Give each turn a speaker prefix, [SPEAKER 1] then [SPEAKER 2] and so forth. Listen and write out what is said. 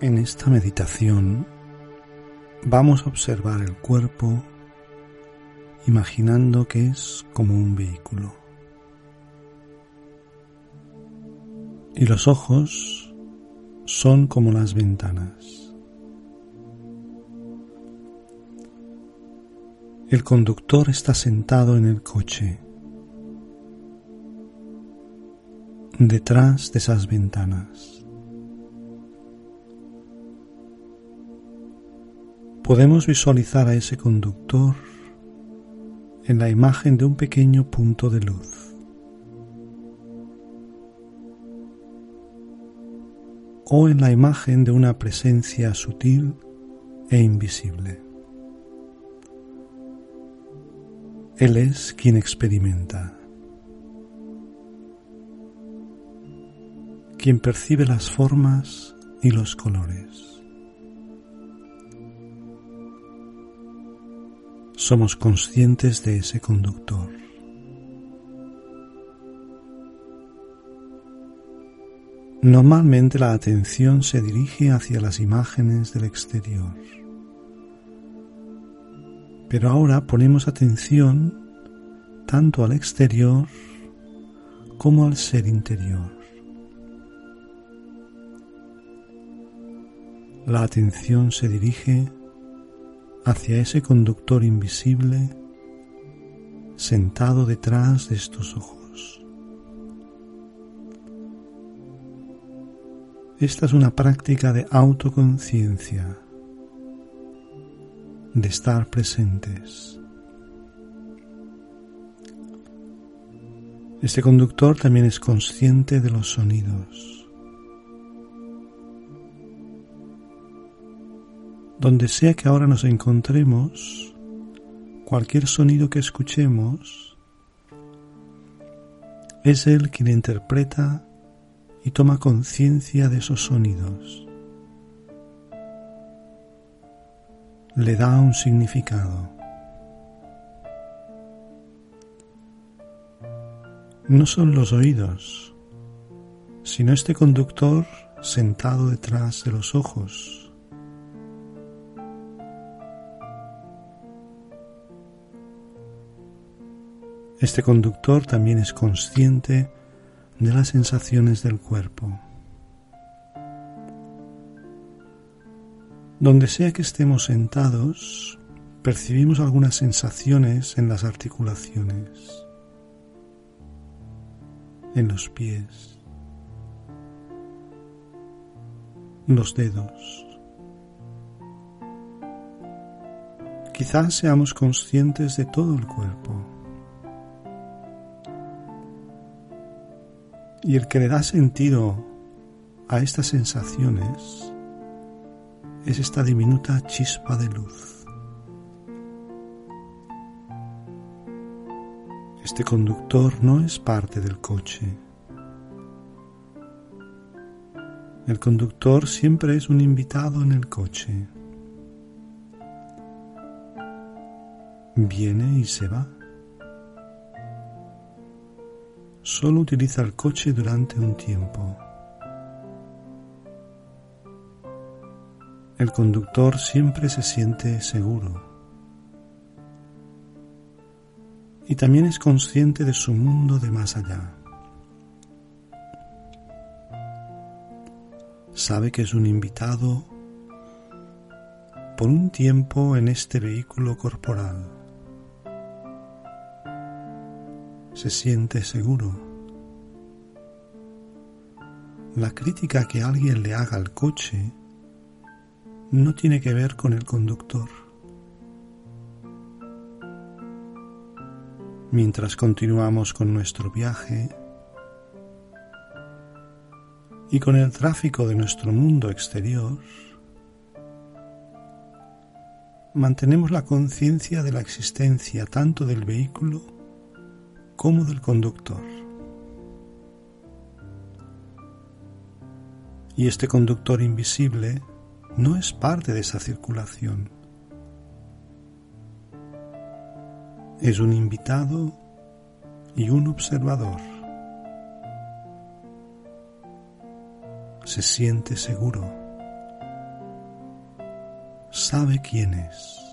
[SPEAKER 1] En esta meditación vamos a observar el cuerpo imaginando que es como un vehículo. Y los ojos son como las ventanas. El conductor está sentado en el coche, detrás de esas ventanas. Podemos visualizar a ese conductor en la imagen de un pequeño punto de luz. o en la imagen de una presencia sutil e invisible. Él es quien experimenta, quien percibe las formas y los colores. somos conscientes de ese conductor. Normalmente la atención se dirige hacia las imágenes del exterior, pero ahora ponemos atención tanto al exterior como al ser interior. La atención se dirige hacia ese conductor invisible sentado detrás de estos ojos. Esta es una práctica de autoconciencia, de estar presentes. Este conductor también es consciente de los sonidos. Donde sea que ahora nos encontremos, cualquier sonido que escuchemos, es Él quien interpreta y toma conciencia de esos sonidos. Le da un significado. No son los oídos, sino este conductor sentado detrás de los ojos Este conductor también es consciente de las sensaciones del cuerpo. Donde sea que estemos sentados, percibimos algunas sensaciones en las articulaciones, en los pies, los dedos. Quizás seamos conscientes de todo el cuerpo. Y el que le da sentido a estas sensaciones es esta diminuta chispa de luz. Este conductor no es parte del coche. El conductor siempre es un invitado en el coche. Viene y se va. Solo utiliza el coche durante un tiempo. El conductor siempre se siente seguro y también es consciente de su mundo de más allá. Sabe que es un invitado por un tiempo en este vehículo corporal. se siente seguro. La crítica que alguien le haga al coche no tiene que ver con el conductor. Mientras continuamos con nuestro viaje y con el tráfico de nuestro mundo exterior, mantenemos la conciencia de la existencia tanto del vehículo como del conductor. y este conductor invisible no es parte de esa circulación. Es un invitado y un observador. Se siente seguro. Sabe quién es.